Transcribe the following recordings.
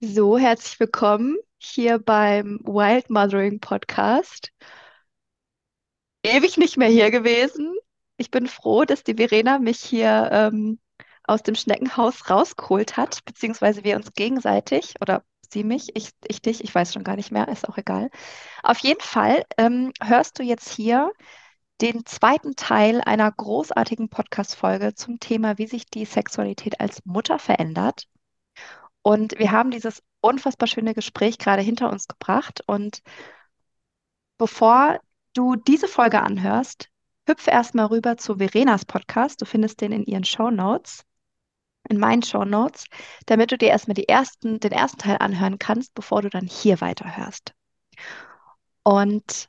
So, herzlich willkommen hier beim Wild Mothering Podcast. Ewig nicht mehr hier gewesen. Ich bin froh, dass die Verena mich hier ähm, aus dem Schneckenhaus rausgeholt hat, beziehungsweise wir uns gegenseitig oder sie mich, ich, ich dich, ich weiß schon gar nicht mehr, ist auch egal. Auf jeden Fall ähm, hörst du jetzt hier den zweiten Teil einer großartigen Podcast-Folge zum Thema, wie sich die Sexualität als Mutter verändert. Und wir haben dieses unfassbar schöne Gespräch gerade hinter uns gebracht. Und bevor du diese Folge anhörst, hüpfe erstmal rüber zu Verenas Podcast. Du findest den in ihren Show Notes, in meinen Show Notes, damit du dir erstmal die ersten, den ersten Teil anhören kannst, bevor du dann hier weiterhörst. Und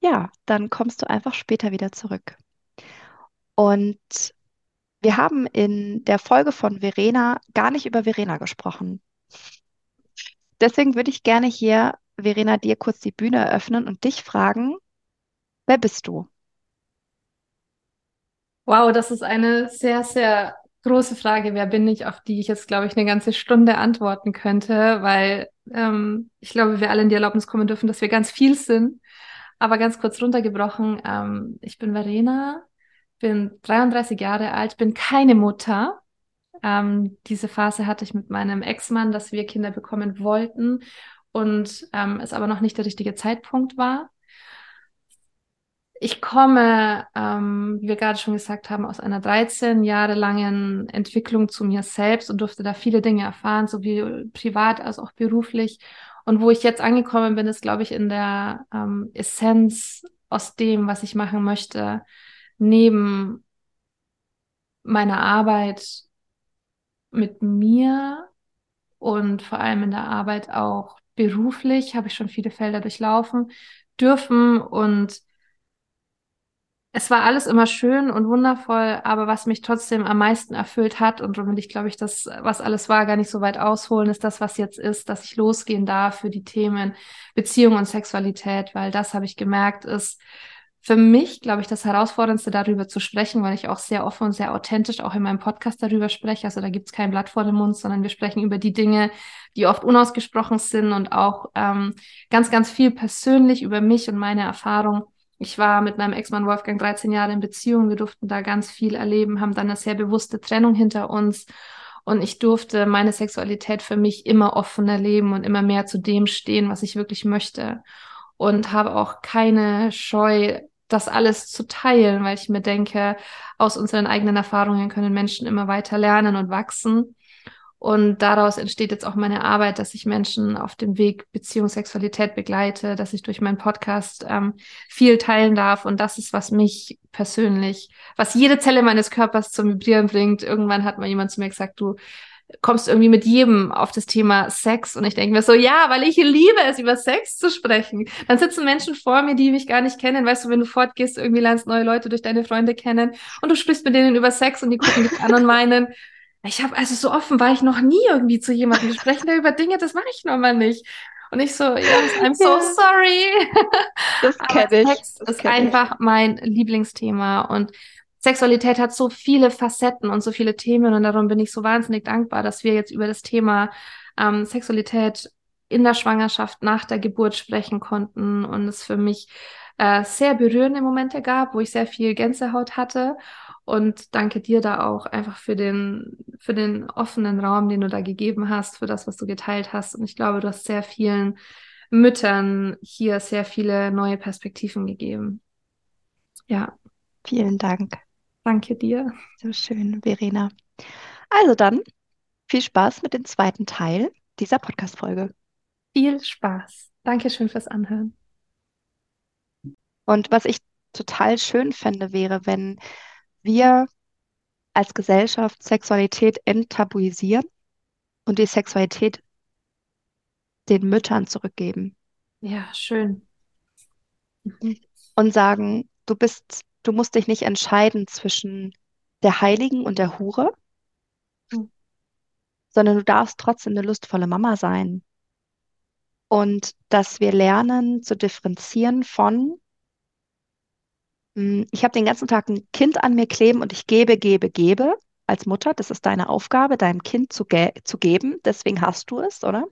ja, dann kommst du einfach später wieder zurück. Und wir haben in der Folge von Verena gar nicht über Verena gesprochen. Deswegen würde ich gerne hier, Verena, dir kurz die Bühne eröffnen und dich fragen, wer bist du? Wow, das ist eine sehr, sehr große Frage. Wer bin ich, auf die ich jetzt, glaube ich, eine ganze Stunde antworten könnte, weil ähm, ich glaube, wir alle in die Erlaubnis kommen dürfen, dass wir ganz viel sind. Aber ganz kurz runtergebrochen, ähm, ich bin Verena, bin 33 Jahre alt, bin keine Mutter. Ähm, diese Phase hatte ich mit meinem Ex-Mann, dass wir Kinder bekommen wollten und ähm, es aber noch nicht der richtige Zeitpunkt war. Ich komme, ähm, wie wir gerade schon gesagt haben, aus einer 13 Jahre langen Entwicklung zu mir selbst und durfte da viele Dinge erfahren, sowohl privat als auch beruflich. Und wo ich jetzt angekommen bin, ist, glaube ich, in der ähm, Essenz aus dem, was ich machen möchte, neben meiner Arbeit mit mir und vor allem in der Arbeit auch beruflich habe ich schon viele Felder durchlaufen dürfen und es war alles immer schön und wundervoll, aber was mich trotzdem am meisten erfüllt hat und womit ich glaube ich, das, was alles war, gar nicht so weit ausholen, ist das, was jetzt ist, dass ich losgehen darf für die Themen Beziehung und Sexualität, weil das habe ich gemerkt, ist für mich, glaube ich, das Herausforderndste, darüber zu sprechen, weil ich auch sehr offen und sehr authentisch auch in meinem Podcast darüber spreche. Also da gibt es kein Blatt vor dem Mund, sondern wir sprechen über die Dinge, die oft unausgesprochen sind und auch ähm, ganz, ganz viel persönlich über mich und meine Erfahrung. Ich war mit meinem Ex-Mann Wolfgang 13 Jahre in Beziehung. Wir durften da ganz viel erleben, haben dann eine sehr bewusste Trennung hinter uns. Und ich durfte meine Sexualität für mich immer offener leben und immer mehr zu dem stehen, was ich wirklich möchte und habe auch keine Scheu, das alles zu teilen, weil ich mir denke, aus unseren eigenen Erfahrungen können Menschen immer weiter lernen und wachsen. Und daraus entsteht jetzt auch meine Arbeit, dass ich Menschen auf dem Weg Beziehung, Sexualität begleite, dass ich durch meinen Podcast ähm, viel teilen darf. Und das ist, was mich persönlich, was jede Zelle meines Körpers zum Vibrieren bringt. Irgendwann hat mal jemand zu mir gesagt, du kommst irgendwie mit jedem auf das Thema Sex und ich denke mir so, ja, weil ich liebe es, über Sex zu sprechen. Dann sitzen Menschen vor mir, die mich gar nicht kennen. Weißt du, wenn du fortgehst, irgendwie lernst neue Leute durch deine Freunde kennen und du sprichst mit denen über Sex und die gucken dich an und meinen, ich habe also so offen war ich noch nie irgendwie zu jemandem. Wir sprechen da über Dinge, das mache ich normal nicht. Und ich so, ja, I'm so ja. sorry. Das kenne ich. Sex das ist einfach ich. mein Lieblingsthema und Sexualität hat so viele Facetten und so viele Themen und darum bin ich so wahnsinnig dankbar, dass wir jetzt über das Thema ähm, Sexualität in der Schwangerschaft nach der Geburt sprechen konnten und es für mich äh, sehr berührende Momente gab, wo ich sehr viel Gänsehaut hatte. Und danke dir da auch einfach für den, für den offenen Raum, den du da gegeben hast, für das, was du geteilt hast. Und ich glaube, du hast sehr vielen Müttern hier sehr viele neue Perspektiven gegeben. Ja. Vielen Dank. Danke dir. So schön, Verena. Also dann, viel Spaß mit dem zweiten Teil dieser Podcast-Folge. Viel Spaß. Dankeschön fürs Anhören. Und was ich total schön fände, wäre, wenn wir als Gesellschaft Sexualität enttabuisieren und die Sexualität den Müttern zurückgeben. Ja, schön. Mhm. Und sagen, du bist du musst dich nicht entscheiden zwischen der Heiligen und der Hure, mhm. sondern du darfst trotzdem eine lustvolle Mama sein. Und dass wir lernen zu differenzieren von, hm, ich habe den ganzen Tag ein Kind an mir kleben und ich gebe, gebe, gebe. als Mutter, das ist deine Aufgabe, deinem Kind zu, ge zu geben. Deswegen hast du es, oder?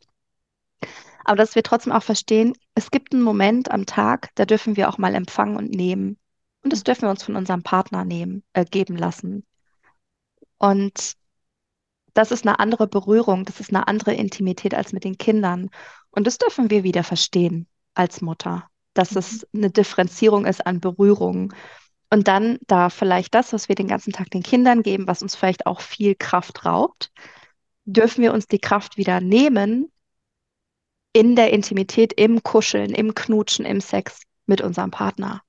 Aber dass wir trotzdem auch verstehen, es gibt einen Moment am Tag, da dürfen wir auch mal empfangen und nehmen. Und das dürfen wir uns von unserem Partner nehmen, äh, geben lassen. Und das ist eine andere Berührung, das ist eine andere Intimität als mit den Kindern. Und das dürfen wir wieder verstehen als Mutter, dass Mhm. es eine Differenzierung ist an Berührung. Und dann da vielleicht das, was wir den ganzen Tag den Kindern geben, was uns vielleicht auch viel Kraft raubt, dürfen wir uns die Kraft wieder nehmen in der Intimität, im Kuscheln, im Knutschen, im Sex mit unserem Partner.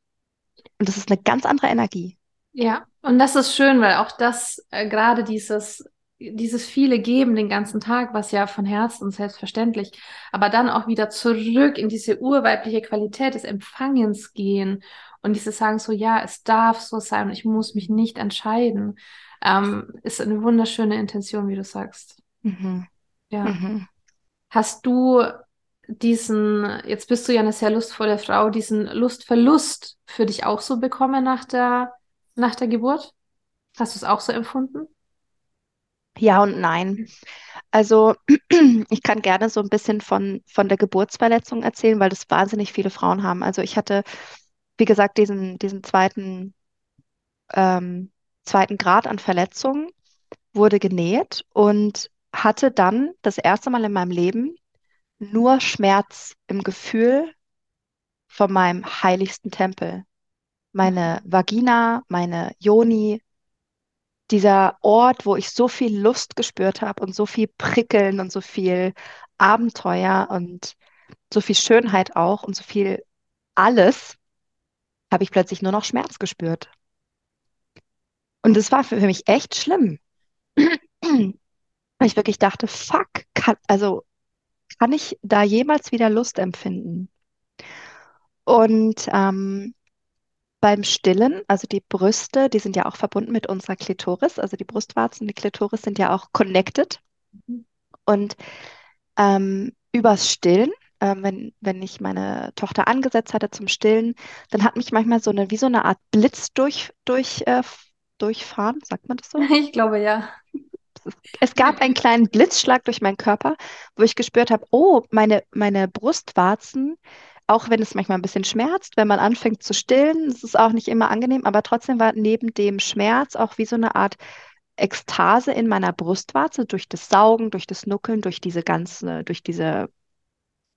Und das ist eine ganz andere Energie. Ja, und das ist schön, weil auch das, äh, gerade dieses, dieses viele Geben den ganzen Tag, was ja von Herzen und selbstverständlich, aber dann auch wieder zurück in diese urweibliche Qualität des Empfangens gehen und dieses Sagen so, ja, es darf so sein und ich muss mich nicht entscheiden, ähm, ist eine wunderschöne Intention, wie du sagst. Mhm. Ja. Mhm. Hast du diesen, jetzt bist du ja eine sehr lustvolle Frau, diesen Lustverlust für dich auch so bekommen nach der, nach der Geburt? Hast du es auch so empfunden? Ja und nein. Also ich kann gerne so ein bisschen von, von der Geburtsverletzung erzählen, weil das wahnsinnig viele Frauen haben. Also ich hatte, wie gesagt, diesen, diesen zweiten, ähm, zweiten Grad an Verletzung, wurde genäht und hatte dann das erste Mal in meinem Leben nur Schmerz im Gefühl von meinem heiligsten Tempel. Meine Vagina, meine Yoni, dieser Ort, wo ich so viel Lust gespürt habe und so viel Prickeln und so viel Abenteuer und so viel Schönheit auch und so viel alles, habe ich plötzlich nur noch Schmerz gespürt. Und das war für mich echt schlimm. Weil ich wirklich dachte, fuck, kann, also kann ich da jemals wieder Lust empfinden? Und ähm, beim Stillen, also die Brüste, die sind ja auch verbunden mit unserer Klitoris, also die Brustwarzen und die Klitoris sind ja auch connected. Und ähm, übers Stillen, ähm, wenn, wenn ich meine Tochter angesetzt hatte zum Stillen, dann hat mich manchmal so eine, wie so eine Art Blitz durch, durch, äh, durchfahren, sagt man das so? Ich glaube ja. Es gab einen kleinen Blitzschlag durch meinen Körper, wo ich gespürt habe, oh, meine, meine Brustwarzen, auch wenn es manchmal ein bisschen schmerzt, wenn man anfängt zu stillen, es ist auch nicht immer angenehm, aber trotzdem war neben dem Schmerz auch wie so eine Art Ekstase in meiner Brustwarze durch das Saugen, durch das Nuckeln, durch diese ganze, durch diese,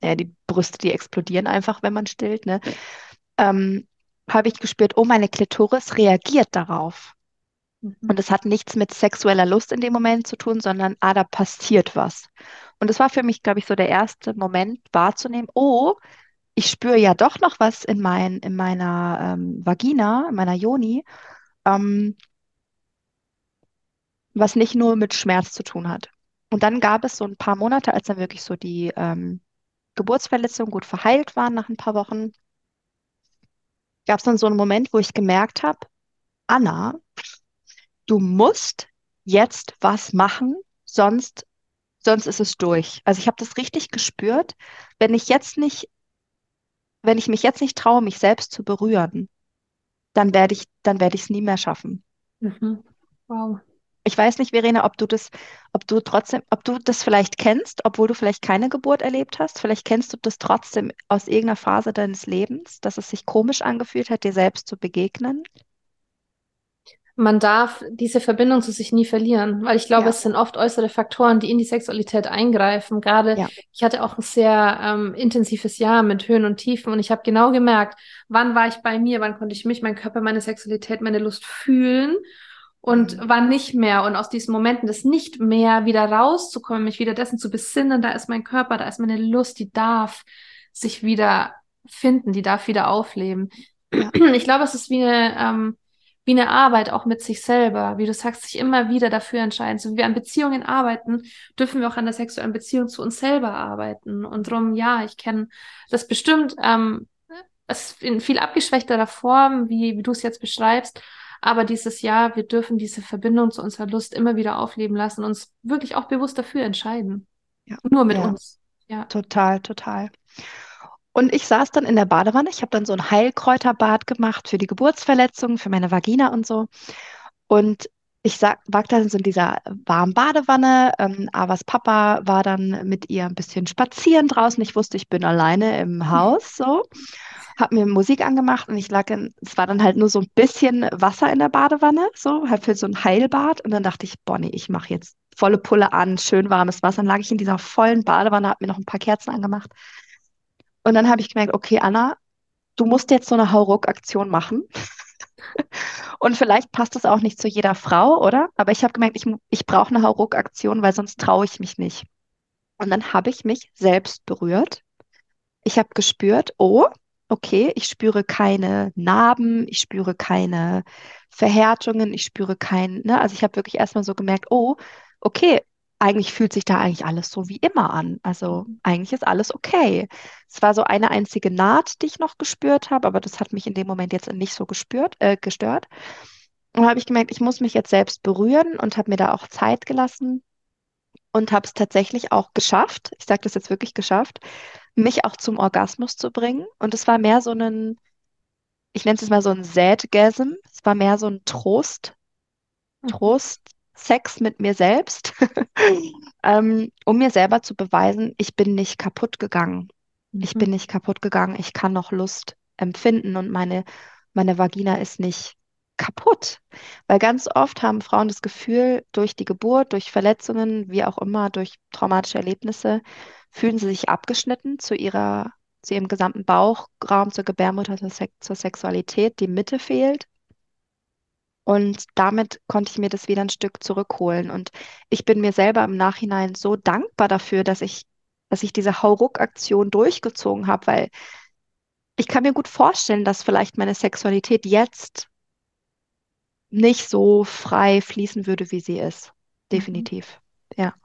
ja, die Brüste, die explodieren einfach, wenn man stillt, ne? Ähm, habe ich gespürt, oh, meine Klitoris reagiert darauf. Und es hat nichts mit sexueller Lust in dem Moment zu tun, sondern, ah, da passiert was. Und es war für mich, glaube ich, so der erste Moment wahrzunehmen, oh, ich spüre ja doch noch was in, mein, in meiner ähm, Vagina, in meiner Yoni, ähm, was nicht nur mit Schmerz zu tun hat. Und dann gab es so ein paar Monate, als dann wirklich so die ähm, Geburtsverletzungen gut verheilt waren nach ein paar Wochen, gab es dann so einen Moment, wo ich gemerkt habe, Anna, du musst jetzt was machen, sonst, sonst ist es durch. Also ich habe das richtig gespürt, wenn ich jetzt nicht, wenn ich mich jetzt nicht traue, mich selbst zu berühren, dann werde ich, dann werde ich es nie mehr schaffen. Mhm. Wow. Ich weiß nicht, Verena, ob du das, ob du trotzdem, ob du das vielleicht kennst, obwohl du vielleicht keine Geburt erlebt hast. Vielleicht kennst du das trotzdem aus irgendeiner Phase deines Lebens, dass es sich komisch angefühlt hat, dir selbst zu begegnen. Man darf diese Verbindung zu sich nie verlieren, weil ich glaube, Ja. es sind oft äußere Faktoren, die in die Sexualität eingreifen. Gerade Ja. ich hatte auch ein sehr ähm, intensives Jahr mit Höhen und Tiefen und ich habe genau gemerkt, wann war ich bei mir, wann konnte ich mich, mein Körper, meine Sexualität, meine Lust fühlen und Mhm. wann nicht mehr. Und aus diesen Momenten des nicht mehr wieder rauszukommen, mich wieder dessen zu besinnen, da ist mein Körper, da ist meine Lust, die darf sich wieder finden, die darf wieder aufleben. Ja. Ich glaube, es ist wie eine, ähm, wie eine Arbeit auch mit sich selber, wie du sagst, sich immer wieder dafür entscheiden. So wie wir an Beziehungen arbeiten, dürfen wir auch an der sexuellen Beziehung zu uns selber arbeiten. Und drum, ja, ich kenne das bestimmt, ähm, es in viel abgeschwächterer Form, wie, wie du es jetzt beschreibst. Aber dieses Jahr, wir dürfen diese Verbindung zu unserer Lust immer wieder aufleben lassen, uns wirklich auch bewusst dafür entscheiden. Ja. Nur mit Ja. uns. Ja. Total, total. Und ich saß dann in der Badewanne. Ich habe dann so ein Heilkräuterbad gemacht für die Geburtsverletzung, für meine Vagina und so. Und ich sag, war dann so in dieser warmen Badewanne. Ähm, Avas Papa war dann mit ihr ein bisschen spazieren draußen. Ich wusste, ich bin alleine im Haus, so. Hab mir Musik angemacht und ich lag in, es war dann halt nur so ein bisschen Wasser in der Badewanne, so, halt für so ein Heilbad. Und dann dachte ich, Bonnie, ich mache jetzt volle Pulle an, schön warmes Wasser. Dann lag ich in dieser vollen Badewanne, hab mir noch ein paar Kerzen angemacht. Und dann habe ich gemerkt, okay, Anna, du musst jetzt so eine Hauruck-Aktion machen. Und vielleicht passt das auch nicht zu jeder Frau, oder? Aber ich habe gemerkt, ich, ich brauche eine Hauruck-Aktion, weil sonst traue ich mich nicht. Und dann habe ich mich selbst berührt. Ich habe gespürt, oh, okay, ich spüre keine Narben, ich spüre keine Verhärtungen, ich spüre kein, ne? Also ich habe wirklich erstmal so gemerkt, oh, okay, eigentlich fühlt sich da eigentlich alles so wie immer an. Also eigentlich ist alles okay. Es war so eine einzige Naht, die ich noch gespürt habe, aber das hat mich in dem Moment jetzt nicht so gespürt, äh, gestört. Und habe ich gemerkt, ich muss mich jetzt selbst berühren und habe mir da auch Zeit gelassen und habe es tatsächlich auch geschafft. Ich sage das jetzt wirklich geschafft, mich auch zum Orgasmus zu bringen. Und es war mehr so ein, ich nenne es jetzt mal so ein Sätgasm. Es war mehr so ein Trost, Mhm. Trost, Sex mit mir selbst, ähm, um mir selber zu beweisen, ich bin nicht kaputt gegangen. Ich bin Mhm. nicht kaputt gegangen. Ich kann noch Lust empfinden und meine, meine Vagina ist nicht kaputt. Weil ganz oft haben Frauen das Gefühl, durch die Geburt, durch Verletzungen, wie auch immer, durch traumatische Erlebnisse, fühlen sie sich abgeschnitten zu ihrer, zu ihrem gesamten Bauchraum, zur Gebärmutter, zur, Sex zur Sexualität. Die Mitte fehlt. Und damit konnte ich mir das wieder ein Stück zurückholen. Und ich bin mir selber im Nachhinein so dankbar dafür, dass ich, dass ich diese Hauruck-Aktion durchgezogen habe, weil ich kann mir gut vorstellen, dass vielleicht meine Sexualität jetzt nicht so frei fließen würde, wie sie ist. Mhm. Definitiv. Ja.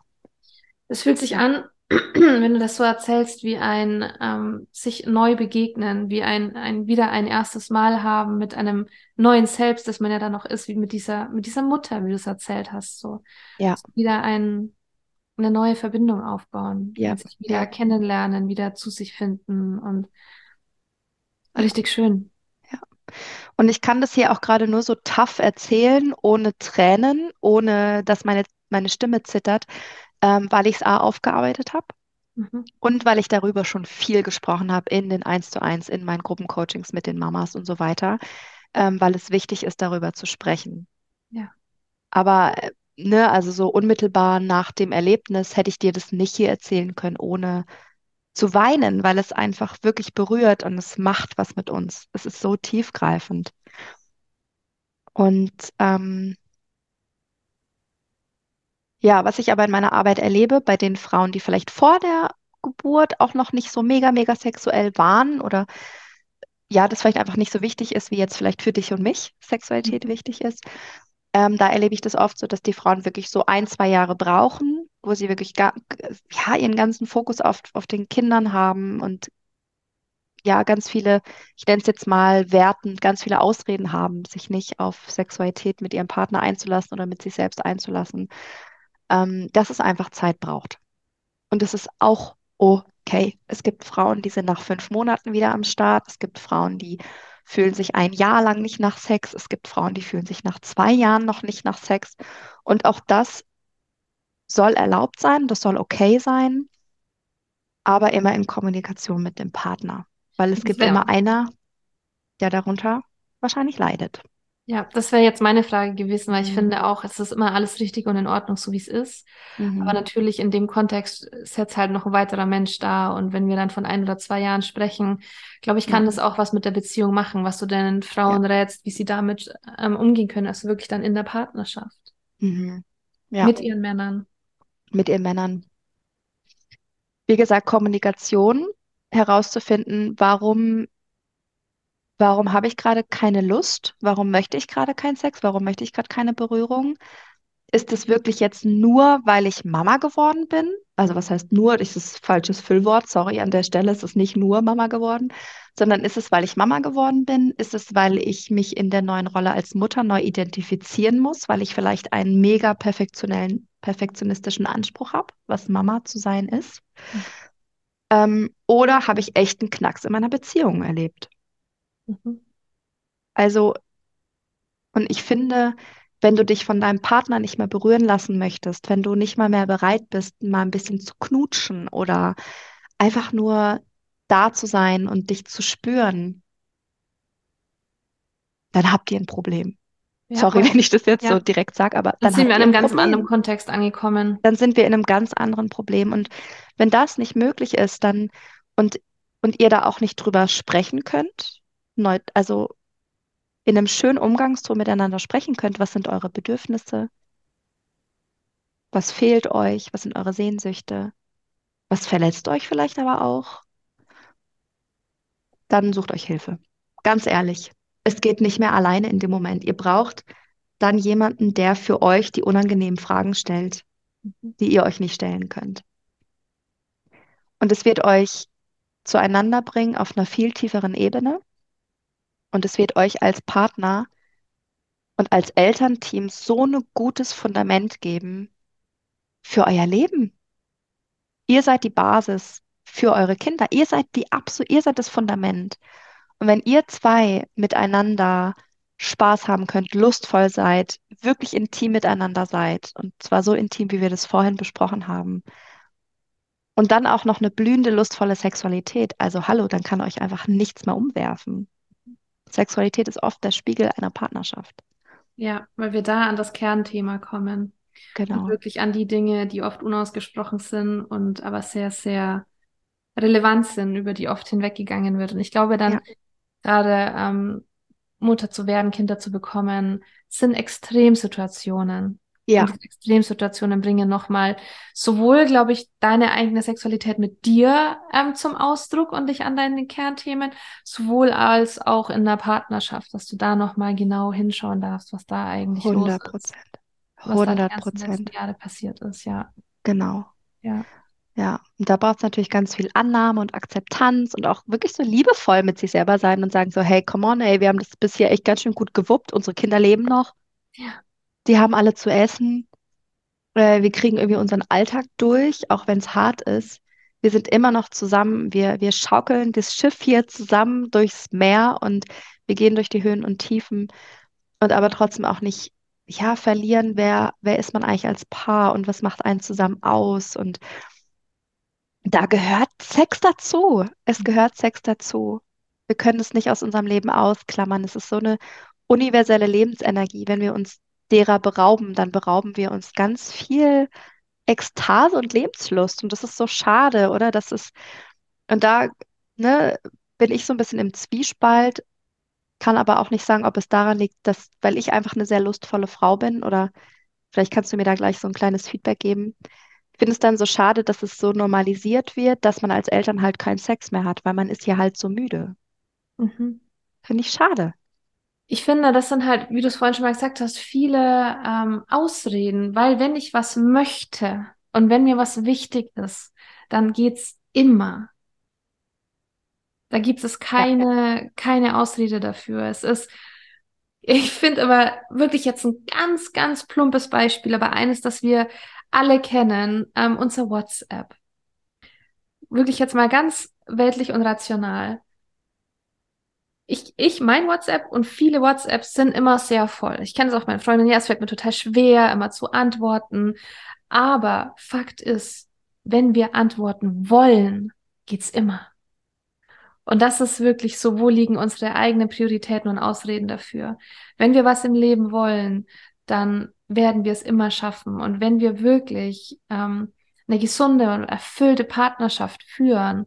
Es fühlt sich an, wenn du das so erzählst, wie ein ähm, sich neu begegnen, wie ein, ein wieder ein erstes Mal haben mit einem neuen Selbst, das man ja dann noch ist, wie mit dieser, mit dieser Mutter, wie du es erzählt hast. So, Ja. so wieder ein, eine neue Verbindung aufbauen, Ja. sich wieder Ja. kennenlernen, wieder zu sich finden und richtig schön. Ja. Und ich kann das hier auch gerade nur so tough erzählen, ohne Tränen, ohne dass meine, meine Stimme zittert, ähm, weil ich es A aufgearbeitet habe Mhm. und weil ich darüber schon viel gesprochen habe in den Eins zu eins, in meinen Gruppencoachings mit den Mamas und so weiter, ähm, weil es wichtig ist, darüber zu sprechen. Ja. Aber äh, ne, also so unmittelbar nach dem Erlebnis hätte ich dir das nicht hier erzählen können, ohne zu weinen, weil es einfach wirklich berührt und es macht was mit uns. Es ist so tiefgreifend. Und ähm, ja, was ich aber in meiner Arbeit erlebe, bei den Frauen, die vielleicht vor der Geburt auch noch nicht so mega, mega sexuell waren oder ja, das vielleicht einfach nicht so wichtig ist, wie jetzt vielleicht für dich und mich Sexualität Mhm. wichtig ist, ähm, da erlebe ich das oft so, dass die Frauen wirklich so ein, zwei Jahre brauchen, wo sie wirklich ga, ja, ihren ganzen Fokus auf, auf den Kindern haben und ja, ganz viele, ich nenne es jetzt mal wertend, ganz viele Ausreden haben, sich nicht auf Sexualität mit ihrem Partner einzulassen oder mit sich selbst einzulassen, ähm, dass es einfach Zeit braucht. Und es ist auch okay. Es gibt Frauen, die sind nach fünf Monaten wieder am Start. Es gibt Frauen, die fühlen sich ein Jahr lang nicht nach Sex. Es gibt Frauen, die fühlen sich nach zwei Jahren noch nicht nach Sex. Und auch das soll erlaubt sein, das soll okay sein, aber immer in Kommunikation mit dem Partner. Weil es gibt wäre immer einer, der darunter wahrscheinlich leidet. Ja, das wäre jetzt meine Frage gewesen, weil ich Mhm. finde auch, es ist immer alles richtig und in Ordnung, so wie es ist. Aber Mhm. natürlich in dem Kontext ist jetzt halt noch ein weiterer Mensch da. Und wenn wir dann von ein oder zwei Jahren sprechen, glaube ich, kann das Mhm. auch was mit der Beziehung machen, was du den Ja. Frauen rätst, wie sie damit ähm, umgehen können, also wirklich dann in der Partnerschaft Mhm. Ja, mit ihren Männern. mit ihren Männern. Wie gesagt, Kommunikation, herauszufinden, warum Warum habe ich gerade keine Lust? Warum möchte ich gerade keinen Sex? Warum möchte ich gerade keine Berührung? Ist es wirklich jetzt nur, weil ich Mama geworden bin? Also was heißt nur? Das ist falsches Füllwort. Sorry, an der Stelle ist es nicht nur Mama geworden, sondern ist es, weil ich Mama geworden bin? Ist es, weil ich mich in der neuen Rolle als Mutter neu identifizieren muss, weil ich vielleicht einen mega perfektionellen, perfektionistischen Anspruch habe, was Mama zu sein ist? Ähm, oder habe ich echt einen Knacks in meiner Beziehung erlebt? Mhm. Also Und ich finde, wenn du dich von deinem Partner nicht mehr berühren lassen möchtest, wenn du nicht mal mehr bereit bist, mal ein bisschen zu knutschen oder einfach nur da zu sein und dich zu spüren, dann habt ihr ein Problem. Ja, Sorry, voll. wenn ich das jetzt Ja. so direkt sage, aber Dann dann sind wir in einem ein ganz anderen Kontext angekommen. Dann sind wir in einem ganz anderen Problem. Und wenn das nicht möglich ist, dann und, und ihr da auch nicht drüber sprechen könnt, neu, also in einem schönen Umgangston miteinander sprechen könnt, was sind eure Bedürfnisse, was fehlt euch, was sind eure Sehnsüchte, was verletzt euch vielleicht aber auch, dann sucht euch Hilfe. Ganz ehrlich, es geht nicht mehr alleine in dem Moment. Ihr braucht dann jemanden, der für euch die unangenehmen Fragen stellt, die ihr euch nicht stellen könnt. Und es wird euch zueinander bringen auf einer viel tieferen Ebene. Und es wird euch als Partner und als Elternteam so ein gutes Fundament geben für euer Leben. Ihr seid die Basis für eure Kinder. Ihr seid die absolut, ihr seid das Fundament. Und wenn ihr zwei miteinander Spaß haben könnt, lustvoll seid, wirklich intim miteinander seid, und zwar so intim, wie wir das vorhin besprochen haben, und dann auch noch eine blühende, lustvolle Sexualität, also hallo, dann kann euch einfach nichts mehr umwerfen. Sexualität ist oft der Spiegel einer Partnerschaft. Ja, weil wir da an das Kernthema kommen. Und Genau. wirklich an die Dinge, die oft unausgesprochen sind und aber sehr, sehr relevant sind, über die oft hinweggegangen wird. Und ich glaube dann Ja. gerade ähm, Mutter zu werden, Kinder zu bekommen, sind Extremsituationen. Ja, Und diese Extremsituationen bringen nochmal sowohl, glaube ich, deine eigene Sexualität mit dir ähm, zum Ausdruck und dich an deine Kernthemen, sowohl als auch in der Partnerschaft, dass du da nochmal genau hinschauen darfst, was da eigentlich los 100 ist, Prozent. was da die 100 ganzen letzten Prozent. Jahre passiert ist, ja. Genau. Ja. Ja, und da braucht es natürlich ganz viel Annahme und Akzeptanz und auch wirklich so liebevoll mit sich selber sein und sagen so, hey, come on, ey, wir haben das bisher echt ganz schön gut gewuppt, unsere Kinder leben noch, Ja. Die haben alle zu essen, äh, wir kriegen irgendwie unseren Alltag durch, auch wenn es hart ist. Wir sind immer noch zusammen, wir, wir schaukeln das Schiff hier zusammen durchs Meer und wir gehen durch die Höhen und Tiefen und aber trotzdem auch nicht, ja, verlieren, wer, wer ist man eigentlich als Paar und was macht einen zusammen aus und da gehört Sex dazu. Es gehört Sex dazu. Wir können es nicht aus unserem Leben ausklammern. Es ist so eine universelle Lebensenergie. Wenn wir uns derer berauben, dann berauben wir uns ganz viel Ekstase und Lebenslust. Und das ist so schade, oder? Das ist, und da, ne, bin ich so ein bisschen im Zwiespalt, kann aber auch nicht sagen, ob es daran liegt, dass, weil ich einfach eine sehr lustvolle Frau bin, oder vielleicht kannst du mir da gleich so ein kleines Feedback geben. Ich finde es dann so schade, dass es so normalisiert wird, dass man als Eltern halt keinen Sex mehr hat, weil man ist ja halt so müde. Mhm. Finde ich schade. Ich finde, das sind halt, wie du es vorhin schon mal gesagt hast, viele ähm, Ausreden, weil wenn ich was möchte und wenn mir was wichtig ist, dann geht's immer. Da gibt es keine, keine Ausrede dafür. Es ist, ich finde aber wirklich jetzt ein ganz, ganz plumpes Beispiel, aber eines, das wir alle kennen, ähm, unser WhatsApp. Wirklich jetzt mal ganz weltlich und rational. Ich, ich, mein WhatsApp und viele WhatsApps sind immer sehr voll. Ich kenne es auch meinen Freunden, ja, es fällt mir total schwer, immer zu antworten. Aber Fakt ist, wenn wir antworten wollen, geht's immer. Und das ist wirklich so, wo liegen unsere eigenen Prioritäten und Ausreden dafür? Wenn wir was im Leben wollen, dann werden wir es immer schaffen. Und wenn wir wirklich ähm, eine gesunde und erfüllte Partnerschaft führen,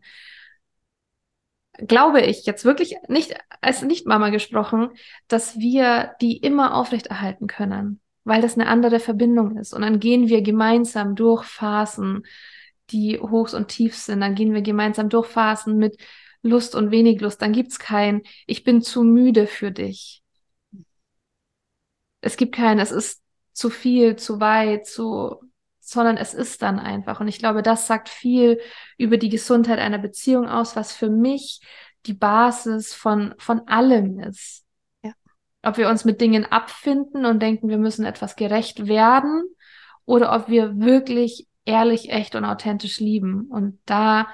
glaube ich jetzt wirklich nicht als Nicht-Mama gesprochen, dass wir die immer aufrechterhalten können, weil das eine andere Verbindung ist. Und dann gehen wir gemeinsam durch Phasen, die Hochs und Tiefs sind. Dann gehen wir gemeinsam durch Phasen mit Lust und wenig Lust. Dann gibt's kein, ich bin zu müde für dich. Es gibt kein, es ist zu viel, zu weit, zu, sondern es ist dann einfach. Und ich glaube, das sagt viel über die Gesundheit einer Beziehung aus, was für mich die Basis von, von allem ist. Ja. Ob wir uns mit Dingen abfinden und denken, wir müssen etwas gerecht werden oder ob wir wirklich ehrlich, echt und authentisch lieben. Und da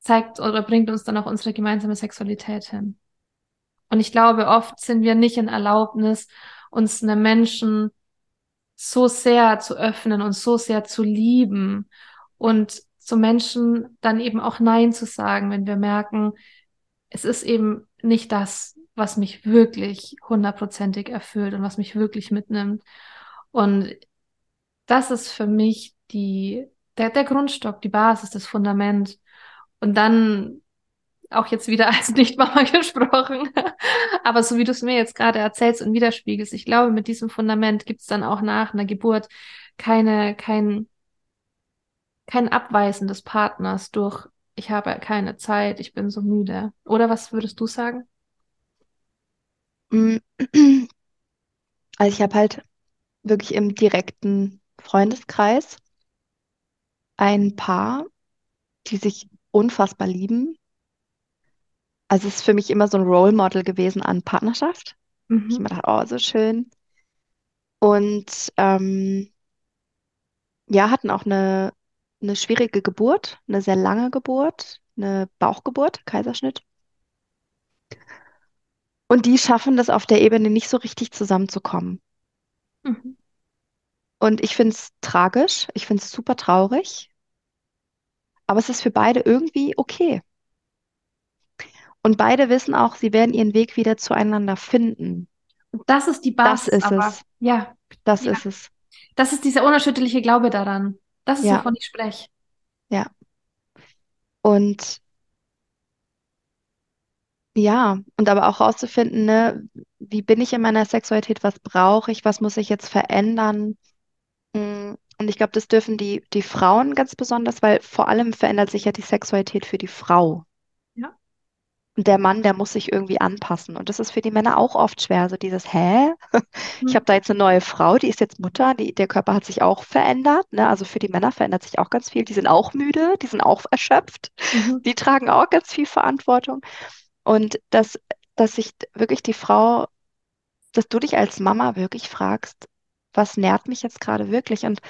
zeigt oder bringt uns dann auch unsere gemeinsame Sexualität hin. Und ich glaube, oft sind wir nicht in Erlaubnis uns einem Menschen so sehr zu öffnen und so sehr zu lieben und zu Menschen dann eben auch Nein zu sagen, wenn wir merken, es ist eben nicht das, was mich wirklich hundertprozentig erfüllt und was mich wirklich mitnimmt. Und das ist für mich die, der, der Grundstock, die Basis, das Fundament. Und dann auch jetzt wieder als Nicht-Mama gesprochen. Aber so wie du es mir jetzt gerade erzählst und widerspiegelst, ich glaube, mit diesem Fundament gibt es dann auch nach einer Geburt keine, kein, kein Abweisen des Partners durch, ich habe keine Zeit, ich bin so müde. Oder was würdest du sagen? Mm. Also ich habe halt wirklich im direkten Freundeskreis ein Paar, die sich unfassbar lieben. Also es ist für mich immer so ein Role Model gewesen an Partnerschaft. Mhm. Ich immer dachte, oh, so schön. Und ähm, ja, hatten auch eine, eine schwierige Geburt, eine sehr lange Geburt, eine Bauchgeburt, Kaiserschnitt. Und die schaffen das auf der Ebene nicht so richtig zusammenzukommen. Mhm. Und ich finde es tragisch, ich finde es super traurig, aber es ist für beide irgendwie okay. Und beide wissen auch, sie werden ihren Weg wieder zueinander finden. Das ist die Basis. Das ist aber. es. Ja. Das ja. ist es. Das ist dieser unerschütterliche Glaube daran. Das ist, ja. wovon ich spreche. Ja. Und ja, und aber auch rauszufinden, ne, wie bin ich in meiner Sexualität, was brauche ich, was muss ich jetzt verändern? Mm, und ich glaube, das dürfen die, die Frauen ganz besonders, weil vor allem verändert sich ja die Sexualität für die Frau. Der Mann, der muss sich irgendwie anpassen. Und das ist für die Männer auch oft schwer. So dieses, hä? Ich Mhm. habe da jetzt eine neue Frau, die ist jetzt Mutter, die, der Körper hat sich auch verändert. Ne? Also für die Männer verändert sich auch ganz viel. Die sind auch müde, die sind auch erschöpft, Mhm. die tragen auch ganz viel Verantwortung. Und dass, dass sich wirklich die Frau, dass du dich als Mama wirklich fragst, was nährt mich jetzt gerade wirklich? Und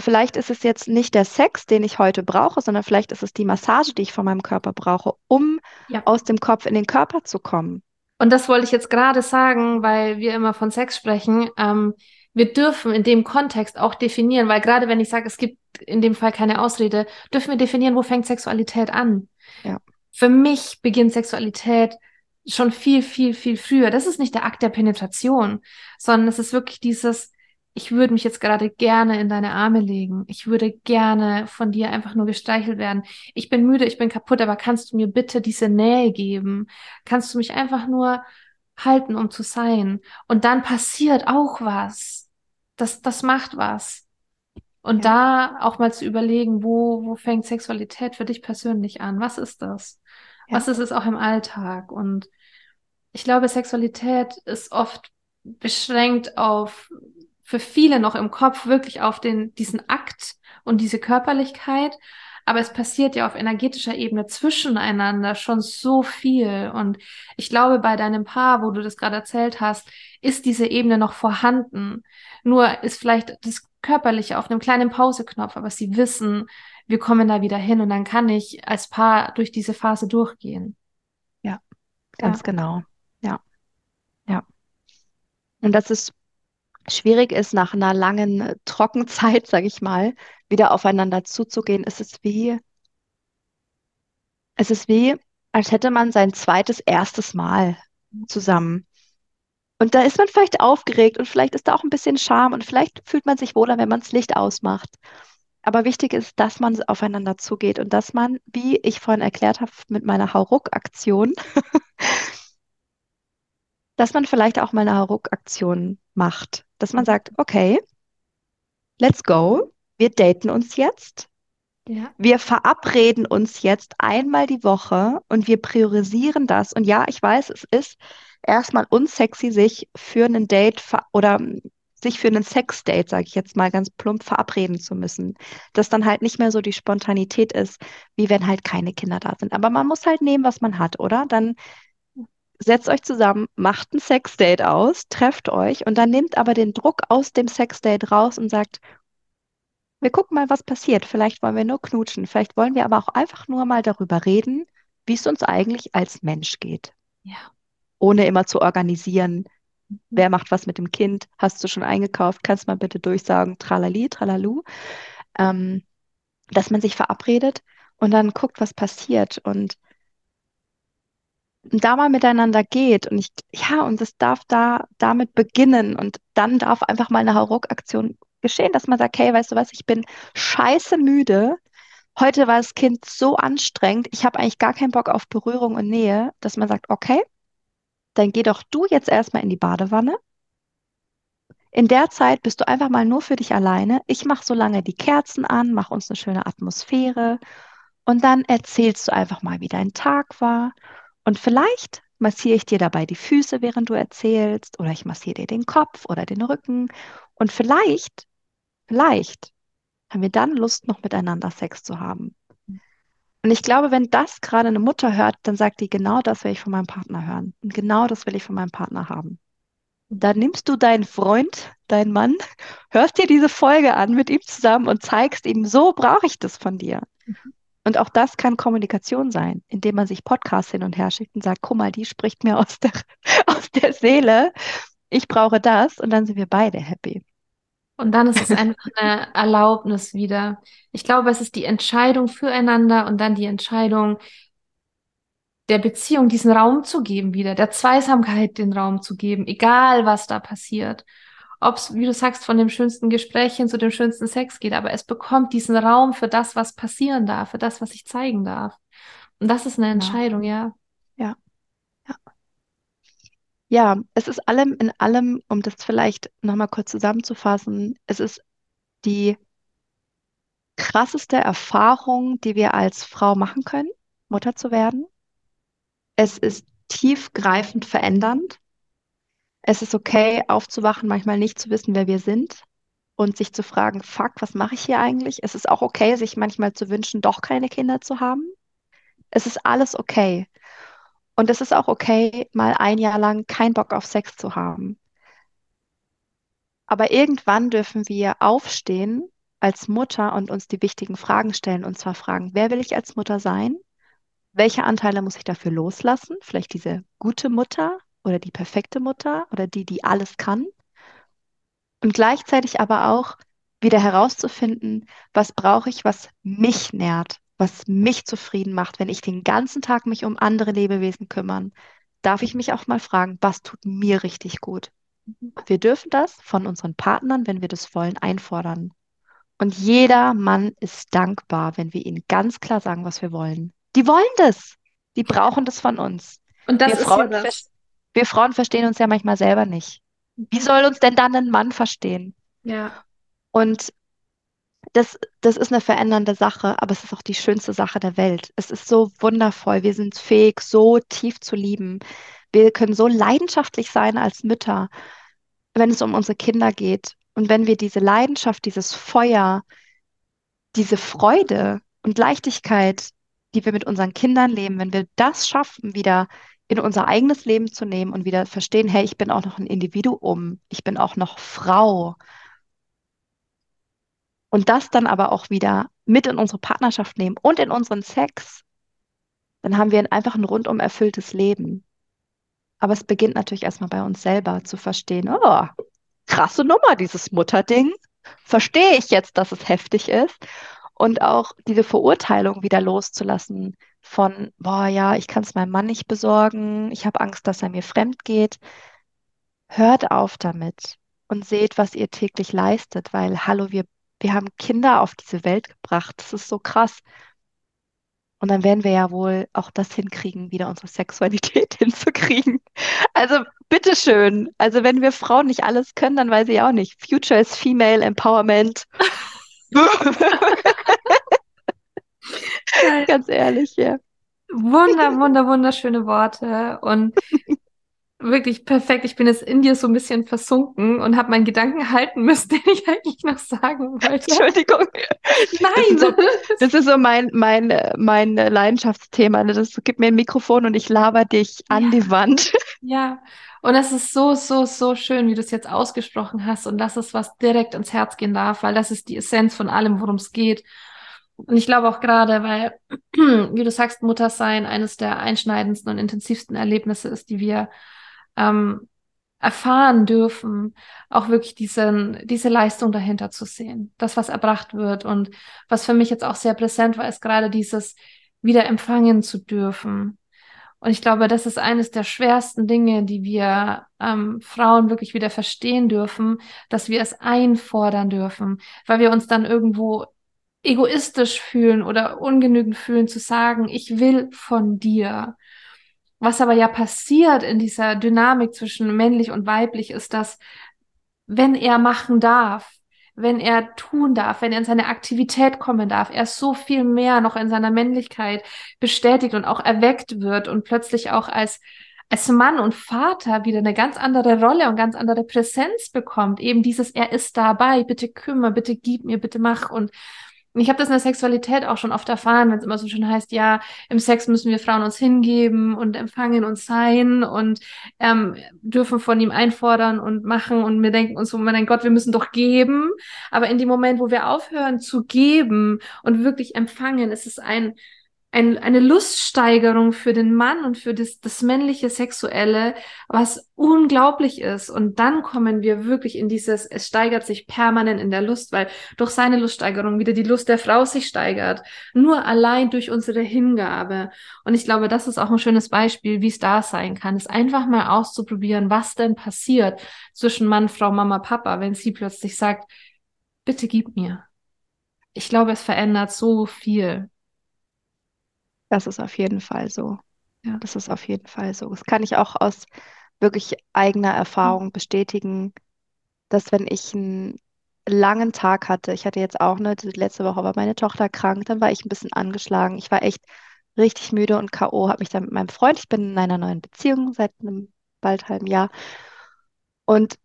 vielleicht ist es jetzt nicht der Sex, den ich heute brauche, sondern vielleicht ist es die Massage, die ich von meinem Körper brauche, um Ja. aus dem Kopf in den Körper zu kommen. Und das wollte ich jetzt gerade sagen, weil wir immer von Sex sprechen. Ähm, wir dürfen in dem Kontext auch definieren, weil gerade wenn ich sage, es gibt in dem Fall keine Ausrede, dürfen wir definieren, wo fängt Sexualität an. Ja. Für mich beginnt Sexualität schon viel, viel, viel früher. Das ist nicht der Akt der Penetration, sondern es ist wirklich dieses, ich würde mich jetzt gerade gerne in deine Arme legen. Ich würde gerne von dir einfach nur gestreichelt werden. Ich bin müde, ich bin kaputt, aber kannst du mir bitte diese Nähe geben? Kannst du mich einfach nur halten, um zu sein? Und dann passiert auch was. Das, das macht was. Und Ja. da auch mal zu überlegen, wo, wo fängt Sexualität für dich persönlich an? Was ist das? Ja. Was ist es auch im Alltag? Und ich glaube, Sexualität ist oft beschränkt auf, für viele noch im Kopf, wirklich auf den, diesen Akt und diese Körperlichkeit. Aber es passiert ja auf energetischer Ebene zwischeneinander schon so viel. Und ich glaube, bei deinem Paar, wo du das gerade erzählt hast, ist diese Ebene noch vorhanden. Nur ist vielleicht das Körperliche auf einem kleinen Pauseknopf, aber sie wissen, wir kommen da wieder hin und dann kann ich als Paar durch diese Phase durchgehen. Ja, ganz Ja. genau. Ja. Ja. Und dass es schwierig ist, nach einer langen äh, Trockenzeit, sage ich mal, wieder aufeinander zuzugehen, ist es wie, es ist wie, als hätte man sein zweites, erstes Mal zusammen. Und da ist man vielleicht aufgeregt und vielleicht ist da auch ein bisschen Scham und vielleicht fühlt man sich wohler, wenn man das Licht ausmacht. Aber wichtig ist, dass man aufeinander zugeht und dass man, wie ich vorhin erklärt habe mit meiner Hauruck-Aktion, dass man vielleicht auch mal eine Hauruck-Aktion macht. Dass man sagt, okay, let's go, wir daten uns jetzt. Ja. Wir verabreden uns jetzt einmal die Woche und wir priorisieren das. Und ja, ich weiß, es ist erstmal unsexy, sich für einen Date oder sich für einen Sex-Date, sage ich jetzt mal ganz plump, verabreden zu müssen. Dass dann halt nicht mehr so die Spontanität ist, wie wenn halt keine Kinder da sind. Aber man muss halt nehmen, was man hat, oder? Dann setzt euch zusammen, macht ein Sex-Date aus, trefft euch und dann nehmt aber den Druck aus dem Sex-Date raus und sagt, wir gucken mal, was passiert. Vielleicht wollen wir nur knutschen. Vielleicht wollen wir aber auch einfach nur mal darüber reden, wie es uns eigentlich als Mensch geht. Ja. Ohne immer zu organisieren, Mhm. Wer macht was mit dem Kind? Hast du schon eingekauft? Kannst du mal bitte durchsagen, tralali, tralalu. Ähm, dass man sich verabredet und dann guckt, was passiert und da mal miteinander geht und ich, ja, und es darf da damit beginnen und dann darf einfach mal eine Hauruck-Aktion geschehen, dass man sagt, hey, weißt du was, ich bin scheiße müde. Heute war das Kind so anstrengend, ich habe eigentlich gar keinen Bock auf Berührung und Nähe, dass man sagt, okay, dann geh doch du jetzt erstmal in die Badewanne. In der Zeit bist du einfach mal nur für dich alleine. Ich mache so lange die Kerzen an, mache uns eine schöne Atmosphäre und dann erzählst du einfach mal, wie dein Tag war. Und vielleicht massiere ich dir dabei die Füße, während du erzählst, oder ich massiere dir den Kopf oder den Rücken. Und vielleicht, vielleicht haben wir dann Lust, noch miteinander Sex zu haben. Und ich glaube, wenn das gerade eine Mutter hört, dann sagt die, genau das will ich von meinem Partner hören. Und genau das will ich von meinem Partner haben. Dann nimmst du deinen Freund, deinen Mann, hörst dir diese Folge an mit ihm zusammen und zeigst ihm, so brauche ich das von dir. Mhm. Und auch das kann Kommunikation sein, indem man sich Podcasts hin und her schickt und sagt, guck mal, die spricht mir aus der, aus der Seele. Ich brauche das und dann sind wir beide happy. Und dann ist es einfach eine Erlaubnis wieder. Ich glaube, es ist die Entscheidung füreinander und dann die Entscheidung der Beziehung diesen Raum zu geben wieder, der Zweisamkeit den Raum zu geben, egal was da passiert. Ob es, wie du sagst, von dem schönsten Gespräch hin zu dem schönsten Sex geht, aber es bekommt diesen Raum für das, was passieren darf, für das, was ich zeigen darf. Und das ist eine Entscheidung, ja. Ja. Ja. Ja, es ist allem in allem, um das vielleicht nochmal kurz zusammenzufassen, es ist die krasseste Erfahrung, die wir als Frau machen können, Mutter zu werden. Es ist tiefgreifend verändernd. Es ist okay, aufzuwachen, manchmal nicht zu wissen, wer wir sind und sich zu fragen, fuck, was mache ich hier eigentlich? Es ist auch okay, sich manchmal zu wünschen, doch keine Kinder zu haben. Es ist alles okay. Und es ist auch okay, mal ein Jahr lang keinen Bock auf Sex zu haben. Aber irgendwann dürfen wir aufstehen als Mutter und uns die wichtigen Fragen stellen. Und zwar fragen, wer will ich als Mutter sein? Welche Anteile muss ich dafür loslassen? Vielleicht diese gute Mutter oder die perfekte Mutter oder die, die alles kann. Und gleichzeitig aber auch wieder herauszufinden, was brauche ich, was mich nährt, was mich zufrieden macht, wenn ich den ganzen Tag mich um andere Lebewesen kümmern, darf ich mich auch mal fragen, was tut mir richtig gut? Wir dürfen das von unseren Partnern, wenn wir das wollen, einfordern. Und jeder Mann ist dankbar, wenn wir ihnen ganz klar sagen, was wir wollen. Die wollen das. Die brauchen das von uns. Und das wir ist Frauen, ja das. Wir Frauen verstehen uns ja manchmal selber nicht. Wie soll uns denn dann ein Mann verstehen? Ja. Und das, das ist eine verändernde Sache, aber es ist auch die schönste Sache der Welt. Es ist so wundervoll. Wir sind fähig, so tief zu lieben. Wir können so leidenschaftlich sein als Mütter, wenn es um unsere Kinder geht. Und wenn wir diese Leidenschaft, dieses Feuer, diese Freude und Leichtigkeit, die wir mit unseren Kindern leben, wenn wir das schaffen, wieder in unser eigenes Leben zu nehmen und wieder verstehen, hey, ich bin auch noch ein Individuum, ich bin auch noch Frau, und das dann aber auch wieder mit in unsere Partnerschaft nehmen und in unseren Sex, dann haben wir einfach ein rundum erfülltes Leben. Aber es beginnt natürlich erstmal bei uns selber zu verstehen, oh, krasse Nummer, dieses Mutterding. Verstehe ich jetzt, dass es heftig ist. Und auch diese Verurteilung wieder loszulassen von, boah, ja, ich kann es meinem Mann nicht besorgen, ich habe Angst, dass er mir fremd geht. Hört auf damit und seht, was ihr täglich leistet, weil, hallo, wir wir haben Kinder auf diese Welt gebracht. Das ist so krass. Und dann werden wir ja wohl auch das hinkriegen, wieder unsere Sexualität hinzukriegen. Also bitteschön. Also wenn wir Frauen nicht alles können, dann weiß ich auch nicht. Future is Female Empowerment. Ganz ehrlich, ja. Wunder, wunder, wunderschöne Worte. Und wirklich perfekt. Ich bin jetzt in dir so ein bisschen versunken und habe meinen Gedanken halten müssen, den ich eigentlich noch sagen wollte. Entschuldigung. Nein. Das ist so, das ist so mein, mein, mein Leidenschaftsthema. Ne? Das gibt mir ein Mikrofon und ich laber dich an ja. die Wand. Ja. Und es ist so, so, so schön, wie du es jetzt ausgesprochen hast. Und das ist, was direkt ins Herz gehen darf, weil das ist die Essenz von allem, worum es geht. Und ich glaube auch gerade, weil, wie du sagst, Muttersein eines der einschneidendsten und intensivsten Erlebnisse ist, die wir ähm, erfahren dürfen, auch wirklich diesen, diese Leistung dahinter zu sehen, das, was erbracht wird. Und was für mich jetzt auch sehr präsent war, ist gerade dieses wieder empfangen zu dürfen. Und ich glaube, das ist eines der schwersten Dinge, die wir ähm, Frauen wirklich wieder verstehen dürfen, dass wir es einfordern dürfen, weil wir uns dann irgendwo egoistisch fühlen oder ungenügend fühlen zu sagen, ich will von dir. Was aber ja passiert in dieser Dynamik zwischen männlich und weiblich ist, dass wenn er machen darf, wenn er tun darf, wenn er in seine Aktivität kommen darf, er so viel mehr noch in seiner Männlichkeit bestätigt und auch erweckt wird und plötzlich auch als als Mann und Vater wieder eine ganz andere Rolle und ganz andere Präsenz bekommt. Eben dieses, er ist dabei, bitte kümmere, bitte gib mir, bitte mach. Ich habe das in der Sexualität auch schon oft erfahren, wenn es immer so schön heißt, ja, im Sex müssen wir Frauen uns hingeben und empfangen und sein und ähm, dürfen von ihm einfordern und machen und wir denken uns so, mein Gott, wir müssen doch geben. Aber in dem Moment, wo wir aufhören zu geben und wirklich empfangen, ist es ein ein, eine Luststeigerung für den Mann und für das, das männliche Sexuelle, was unglaublich ist. Und dann kommen wir wirklich in dieses, es steigert sich permanent in der Lust, weil durch seine Luststeigerung wieder die Lust der Frau sich steigert. Nur allein durch unsere Hingabe. Und ich glaube, das ist auch ein schönes Beispiel, wie es da sein kann, es einfach mal auszuprobieren, was denn passiert zwischen Mann, Frau, Mama, Papa, wenn sie plötzlich sagt, bitte gib mir. Ich glaube, es verändert so viel. Das ist auf jeden Fall so. Ja. Das ist auf jeden Fall so. Das kann ich auch aus wirklich eigener Erfahrung bestätigen, dass wenn ich einen langen Tag hatte, ich hatte jetzt auch, ne, die letzte Woche war meine Tochter krank, dann war ich ein bisschen angeschlagen. Ich war echt richtig müde und K.O., habe mich dann mit meinem Freund, ich bin in einer neuen Beziehung seit einem bald halben Jahr. Und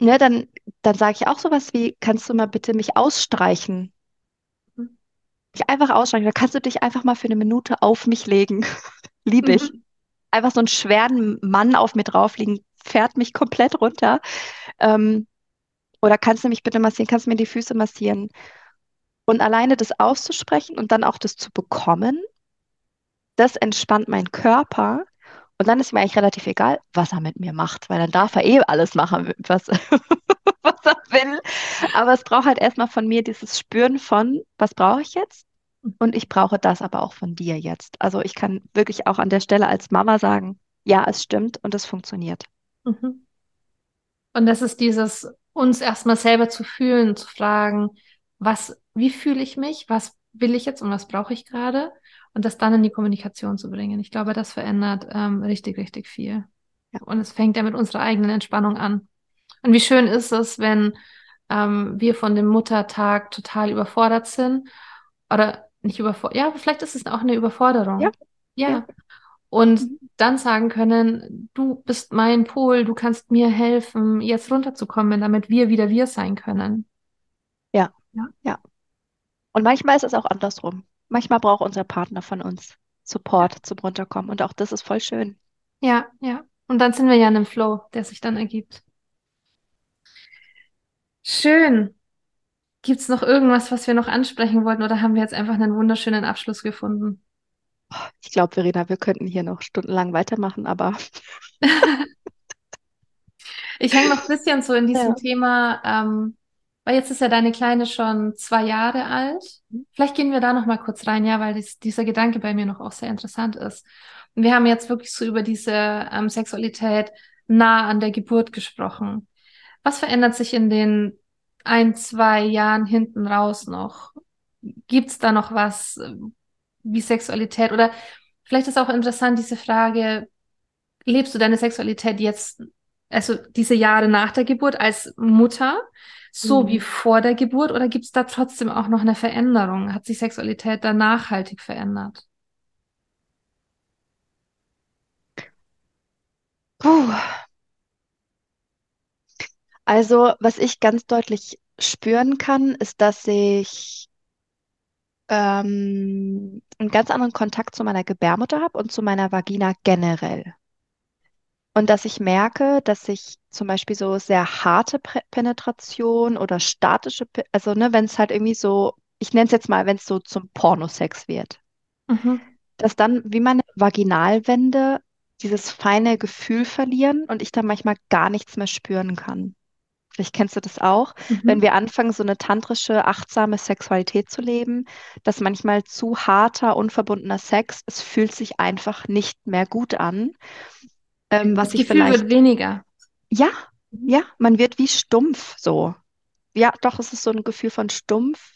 ne, dann, dann sage ich auch sowas wie, kannst du mal bitte mich ausstreichen? Dich einfach aussteigen. Da kannst du dich einfach mal für eine Minute auf mich legen. Liebe ich. Mhm. Einfach so einen schweren Mann auf mir drauflegen, fährt mich komplett runter. Ähm, oder kannst du mich bitte massieren? Kannst du mir die Füße massieren? Und alleine das auszusprechen und dann auch das zu bekommen, das entspannt meinen Körper. Und dann ist mir eigentlich relativ egal, was er mit mir macht, weil dann darf er eh alles machen, was, was er will. Aber es braucht halt erstmal von mir dieses Spüren von, was brauche ich jetzt? Und ich brauche das aber auch von dir jetzt. Also ich kann wirklich auch an der Stelle als Mama sagen, ja, es stimmt und es funktioniert. Mhm. Und das ist dieses, uns erstmal selber zu fühlen, zu fragen, was, wie fühle ich mich, was will ich jetzt und was brauche ich gerade? Und das dann in die Kommunikation zu bringen. Ich glaube, das verändert ähm, richtig, richtig viel. Ja. Und es fängt ja mit unserer eigenen Entspannung an. Und wie schön ist es, wenn ähm, wir von dem Muttertag total überfordert sind oder nicht überfordert, ja, vielleicht ist es auch eine Überforderung. Ja. Ja. ja. Und mhm. dann sagen können, du bist mein Pol, du kannst mir helfen, jetzt runterzukommen, damit wir wieder wir sein können. Ja. Ja. ja. Und manchmal ist es auch andersrum. Manchmal braucht unser Partner von uns Support zum Runterkommen. Und auch das ist voll schön. Ja, ja. Und dann sind wir ja in einem Flow, der sich dann ergibt. Schön. Gibt es noch irgendwas, was wir noch ansprechen wollten oder haben wir jetzt einfach einen wunderschönen Abschluss gefunden? Ich glaube, Verena, wir könnten hier noch stundenlang weitermachen, aber. ich hänge noch ein bisschen so in diesem ja. Thema, ähm, weil jetzt ist ja deine Kleine schon zwei Jahre alt. Vielleicht gehen wir da noch mal kurz rein, ja, weil dies, dieser Gedanke bei mir noch auch sehr interessant ist. Und wir haben jetzt wirklich so über diese ähm, Sexualität nah an der Geburt gesprochen. Was verändert sich in den ein, zwei Jahren hinten raus noch? Gibt es da noch was äh, wie Sexualität? Oder vielleicht ist auch interessant diese Frage, lebst du deine Sexualität jetzt, also diese Jahre nach der Geburt als Mutter, so mhm. wie vor der Geburt, oder gibt es da trotzdem auch noch eine Veränderung? Hat sich Sexualität da nachhaltig verändert? Puh. Also, was ich ganz deutlich spüren kann, ist, dass ich ähm, einen ganz anderen Kontakt zu meiner Gebärmutter habe und zu meiner Vagina generell. Und dass ich merke, dass ich zum Beispiel so sehr harte Penetration oder statische, also ne, wenn es halt irgendwie so, ich nenne es jetzt mal, wenn es so zum Pornosex wird, Mhm. dass dann wie meine Vaginalwände dieses feine Gefühl verlieren und ich dann manchmal gar nichts mehr spüren kann. Vielleicht kennst du das auch, wenn Mhm. wir anfangen, so eine tantrische, achtsame Sexualität zu leben, dass manchmal zu harter, unverbundener Sex, es fühlt sich einfach nicht mehr gut an, ähm, was Das ich Gefühl wird vielleicht, weniger. ja, Mhm. ja, man wird wie stumpf so. Ja, doch, es ist so ein Gefühl von stumpf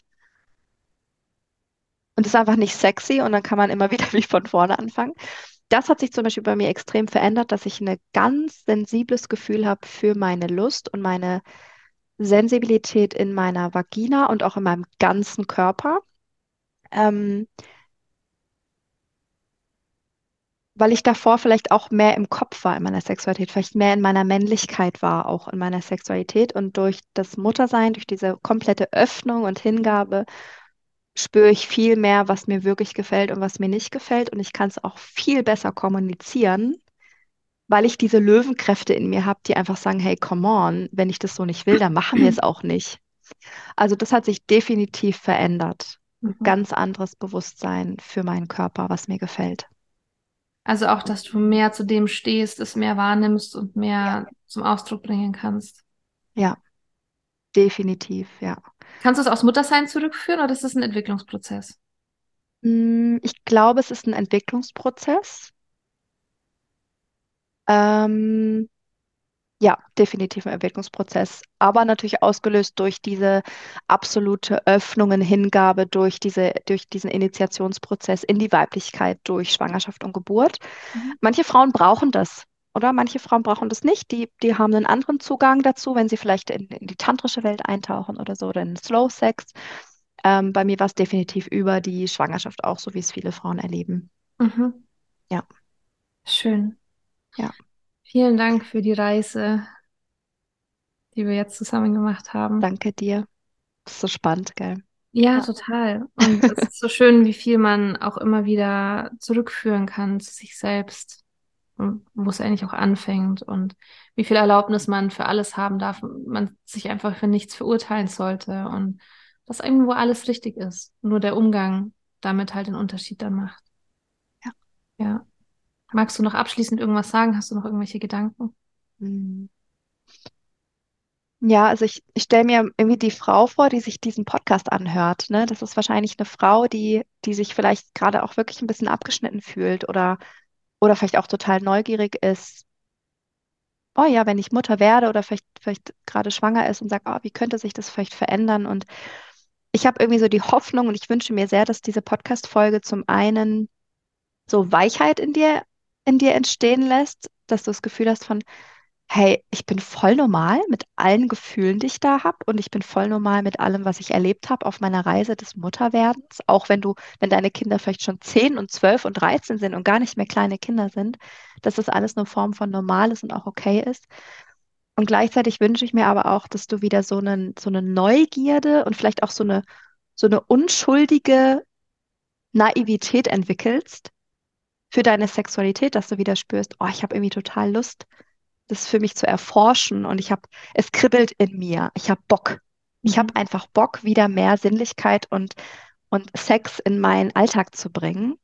und es ist einfach nicht sexy und dann kann man immer wieder wie von vorne anfangen. Das hat sich zum Beispiel bei mir extrem verändert, dass ich ein ganz sensibles Gefühl habe für meine Lust und meine Sensibilität in meiner Vagina und auch in meinem ganzen Körper, ähm, weil ich davor vielleicht auch mehr im Kopf war in meiner Sexualität, vielleicht mehr in meiner Männlichkeit war auch in meiner Sexualität. Und durch das Muttersein, durch diese komplette Öffnung und Hingabe spüre ich viel mehr, was mir wirklich gefällt und was mir nicht gefällt und ich kann es auch viel besser kommunizieren, weil ich diese Löwenkräfte in mir habe, die einfach sagen, hey, come on, wenn ich das so nicht will, dann machen wir es auch nicht. Also das hat sich definitiv verändert. Ein Mhm. ganz anderes Bewusstsein für meinen Körper, was mir gefällt. Also auch, dass du mehr zu dem stehst, es mehr wahrnimmst und Ja. mehr zum Ausdruck bringen kannst. Ja, definitiv, ja. Kannst du es aufs Muttersein zurückführen oder ist das ein Entwicklungsprozess? Mm, Ich glaube, es ist ein Entwicklungsprozess. Ähm, Ja, definitiv ein Entwicklungsprozess, aber natürlich ausgelöst durch diese absolute Öffnung und Hingabe, durch diese, durch diesen Initiationsprozess in die Weiblichkeit, durch Schwangerschaft und Geburt. Mhm. Manche Frauen brauchen das, oder? Manche Frauen brauchen das nicht. Die, die haben einen anderen Zugang dazu, wenn sie vielleicht in, in die tantrische Welt eintauchen oder so, oder in Slow Sex. Ähm, bei mir war es definitiv über die Schwangerschaft auch, so wie es viele Frauen erleben. Mhm. Ja, Schön. ja, Vielen Dank für die Reise, die wir jetzt zusammen gemacht haben. danke dir. Das ist so spannend, gell? Ja, Ja. total. Und es ist so schön, wie viel man auch immer wieder zurückführen kann zu sich selbst wo es eigentlich auch anfängt und wie viel Erlaubnis man für alles haben darf, man sich einfach für nichts verurteilen sollte und dass irgendwo alles richtig ist. Nur der Umgang damit halt den Unterschied dann macht. Ja. Ja. Magst du noch abschließend irgendwas sagen? Hast du noch irgendwelche Gedanken? Hm. Ja, also ich, ich stelle mir irgendwie die Frau vor, die sich diesen Podcast anhört, ne? Das ist wahrscheinlich eine Frau, die, die sich vielleicht gerade auch wirklich ein bisschen abgeschnitten fühlt oder, oder vielleicht auch total neugierig ist. Oh ja, wenn ich Mutter werde oder vielleicht, vielleicht gerade schwanger ist und sagt, oh, wie könnte sich das vielleicht verändern? Und ich habe irgendwie so die Hoffnung und ich wünsche mir sehr, dass diese Podcast-Folge zum einen so Weichheit in dir, in dir entstehen lässt, dass du das Gefühl hast von, hey, ich bin voll normal mit allen Gefühlen, die ich da habe und ich bin voll normal mit allem, was ich erlebt habe auf meiner Reise des Mutterwerdens, auch wenn du, wenn deine Kinder vielleicht schon 10 und 12 und 13 sind und gar nicht mehr kleine Kinder sind, dass das alles eine Form von normal ist und auch okay ist. Und gleichzeitig wünsche ich mir aber auch, dass du wieder so einen, so eine Neugierde und vielleicht auch so eine, so eine unschuldige Naivität entwickelst für deine Sexualität, dass du wieder spürst, oh, ich habe irgendwie total Lust, das für mich zu erforschen und ich habe, es kribbelt in mir, ich habe Bock. Ich habe Mhm. einfach Bock, wieder mehr Sinnlichkeit und, und Sex in meinen Alltag zu bringen.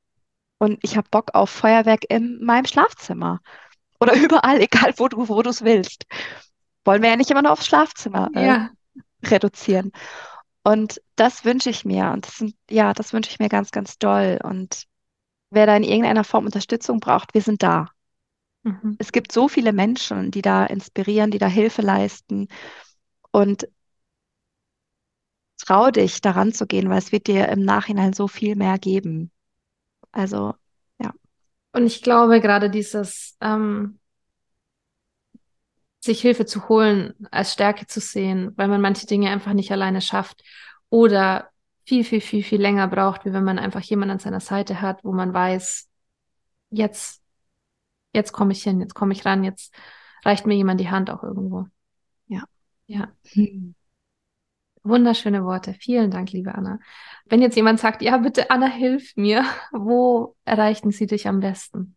Und ich habe Bock auf Feuerwerk in meinem Schlafzimmer oder überall, egal wo du, wo du es willst. Wollen wir ja nicht immer nur aufs Schlafzimmer äh, Ja. reduzieren. Und das wünsche ich mir. Und das sind, ja, das wünsche ich mir ganz, ganz doll. Und wer da in irgendeiner Form Unterstützung braucht, wir sind da. Mhm. Es gibt so viele Menschen, die da inspirieren, die da Hilfe leisten. Und trau dich, daran zu gehen, weil es wird dir im Nachhinein so viel mehr geben. Also, ja, Und ich glaube, gerade dieses ähm, sich Hilfe zu holen, als Stärke zu sehen, weil man manche Dinge einfach nicht alleine schafft oder viel, viel, viel, viel länger braucht, wie wenn man einfach jemanden an seiner Seite hat, wo man weiß, jetzt, jetzt komme ich hin, jetzt komme ich ran, jetzt reicht mir jemand die Hand auch irgendwo. ja. Ja, Hm. wunderschöne Worte. Vielen Dank, liebe Anna. Wenn jetzt jemand sagt, ja, bitte, Anna, hilf mir, wo erreichten sie dich am besten?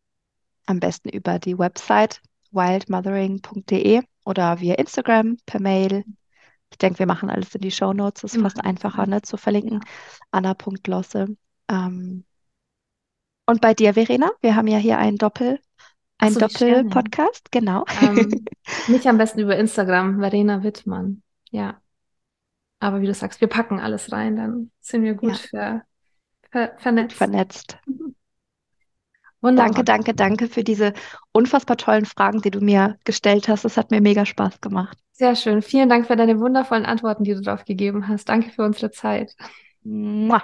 Am besten über die Website wildmothering.de oder via Instagram, per Mail. Ich denke, wir machen alles in die Shownotes. Das ist Wir fast einfacher, ne, zu verlinken. Anna.losse. Ähm, und bei dir, Verena? Wir haben ja hier einen Doppel. Ein so. Doppelpodcast, genau. Ähm, mich am besten über Instagram, Verena Wittmann. Ja. Aber wie du sagst, wir packen alles rein, dann sind wir gut ver, ver, vernetzt. Vernetzt. Wunderbar. Danke, danke, danke für diese unfassbar tollen Fragen, die du mir gestellt hast. Es hat mir mega Spaß gemacht. Sehr schön. Vielen Dank für deine wundervollen Antworten, die du darauf gegeben hast. Danke für unsere Zeit. Mua.